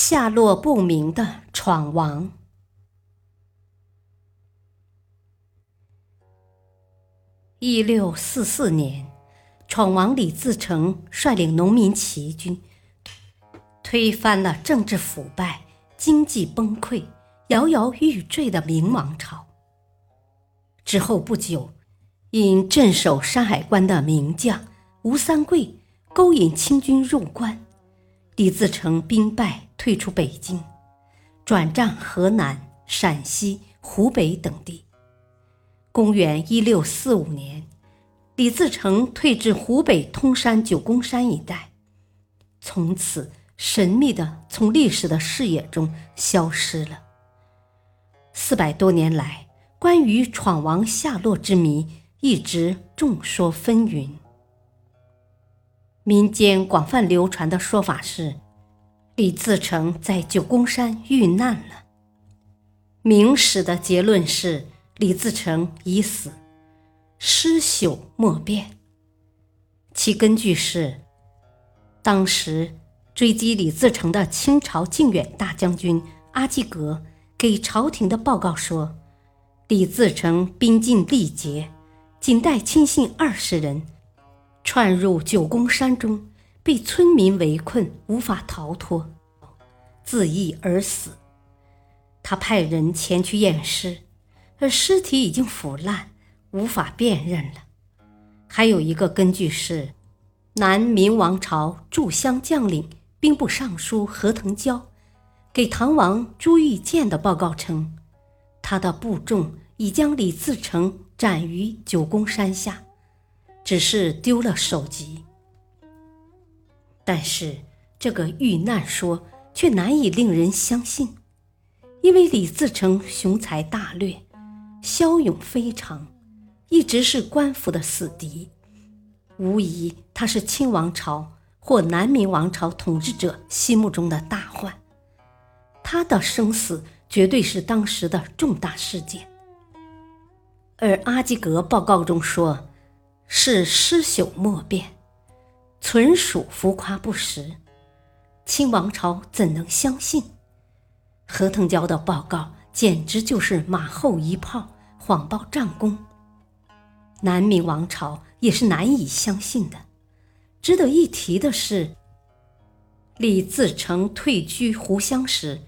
下落不明的闯王。一六四四年，闯王李自成率领农民起义军，推翻了政治腐败、经济崩溃、摇摇欲坠的明王朝。之后不久，因镇守山海关的名将吴三桂勾引清军入关，李自成兵败。退出北京，转战河南、陕西、湖北等地。公元一六四五年，李自成退至湖北通山九宫山一带，从此神秘的从历史的视野中消失了。四百多年来，关于闯王下落之谜一直众说纷纭，民间广泛流传的说法是。李自成在九宫山遇难了。明史的结论是李自成已死，尸朽莫辨。其根据是，当时追击李自成的清朝靖远大将军阿济格给朝廷的报告说，李自成兵尽力竭，仅带亲信二十人，窜入九宫山中。被村民围困，无法逃脱，自缢而死。他派人前去验尸，而尸体已经腐烂，无法辨认了。还有一个根据是，南明王朝驻湘将领兵部尚书何腾蛟给唐王朱玉建的报告称，他的部众已将李自成斩于九宫山下，只是丢了首级。但是，这个遇难说却难以令人相信，因为李自成雄才大略，骁勇非常，一直是官府的死敌，无疑他是清王朝或南明王朝统治者心目中的大患，他的生死绝对是当时的重大事件。而阿基格报告中说，是尸朽莫辨。纯属浮夸不实，清王朝怎能相信？何腾蛟的报告简直就是马后一炮，谎报战功。南明王朝也是难以相信的。值得一提的是，李自成退居湖湘时，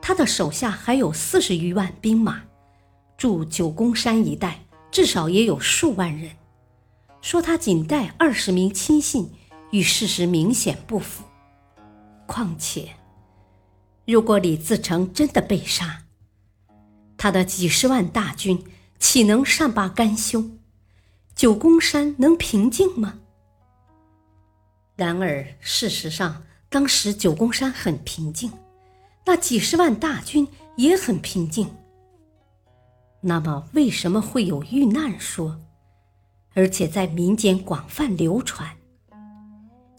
他的手下还有四十余万兵马，驻九宫山一带至少也有数万人。说他仅带二十名亲信。与事实明显不符。况且，如果李自成真的被杀，他的几十万大军岂能善罢甘休？九宫山能平静吗？然而，事实上，当时九宫山很平静，那几十万大军也很平静。那么，为什么会有遇难说，而且在民间广泛流传？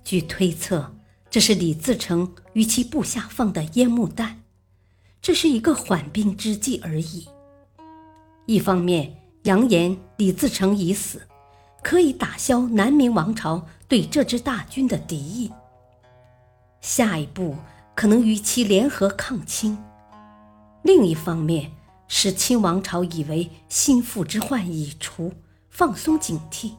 据推测，这是李自成与其部下放的烟幕弹，这是一个缓兵之计而已。一方面扬言李自成已死，可以打消南明王朝对这支大军的敌意；下一步可能与其联合抗清。另一方面，使清王朝以为心腹之患已除，放松警惕，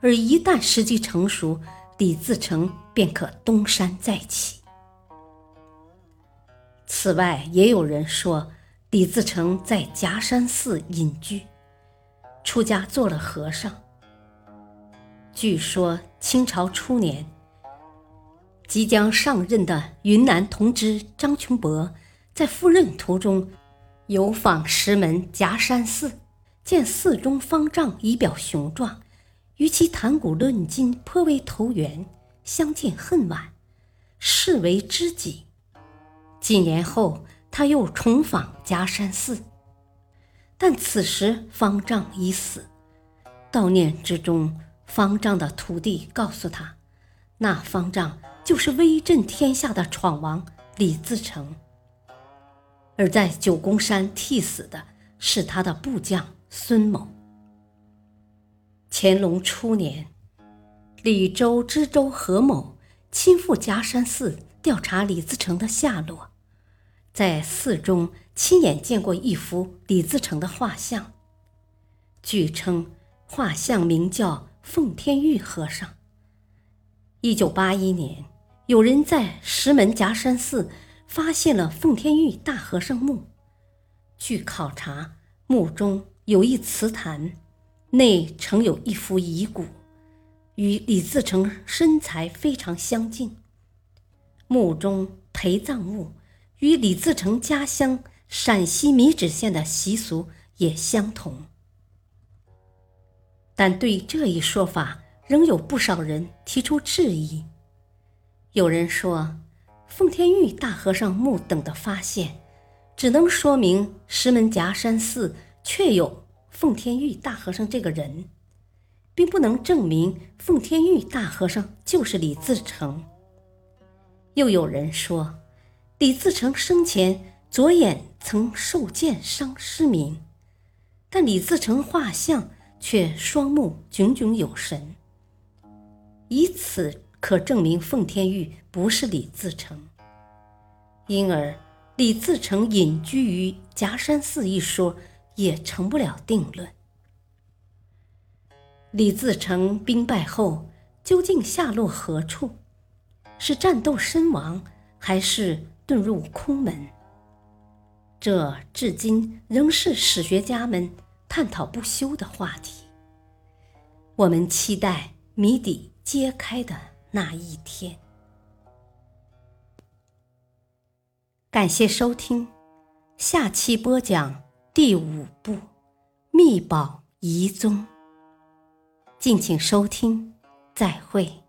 而一旦时机成熟。李自成便可东山再起。此外，也有人说李自成在夹山寺隐居，出家做了和尚。据说清朝初年，即将上任的云南同知张琼博，在赴任途中游访石门夹山寺，见寺中方丈仪表雄壮，与其谈古论今颇为投缘，相见恨晚，视为知己。几年后，他又重访夹山寺，但此时方丈已死。悼念之中，方丈的徒弟告诉他，那方丈就是威震天下的闯王李自成，而在九宫山替死的是他的部将孙某。乾隆初年，李州知州何某亲赴夹山寺调查李自成的下落，在寺中亲眼见过一幅李自成的画像。据称，画像名叫奉天玉和尚。一九八一年，有人在石门夹山寺发现了奉天玉大和尚墓。据考察，墓中有一祠坛。内曾有一幅遗骨，与李自成身材非常相近。墓中陪葬物与李自成家乡陕西米脂县的习俗也相同，但对这一说法仍有不少人提出质疑。有人说，奉天玉大和尚墓等的发现，只能说明石门夹山寺确有。奉天玉大和尚这个人，并不能证明奉天玉大和尚就是李自成。又有人说，李自成生前左眼曾受箭伤失明，但李自成画像却双目炯炯有神，以此可证明奉天玉不是李自成。因而，李自成隐居于夹山寺一说。也成不了定论。李自成兵败后究竟下落何处？是战斗身亡，还是遁入空门？这至今仍是史学家们探讨不休的话题。我们期待谜底揭开的那一天。感谢收听，下期播讲。第五部《密宝遗踪》，敬请收听，再会。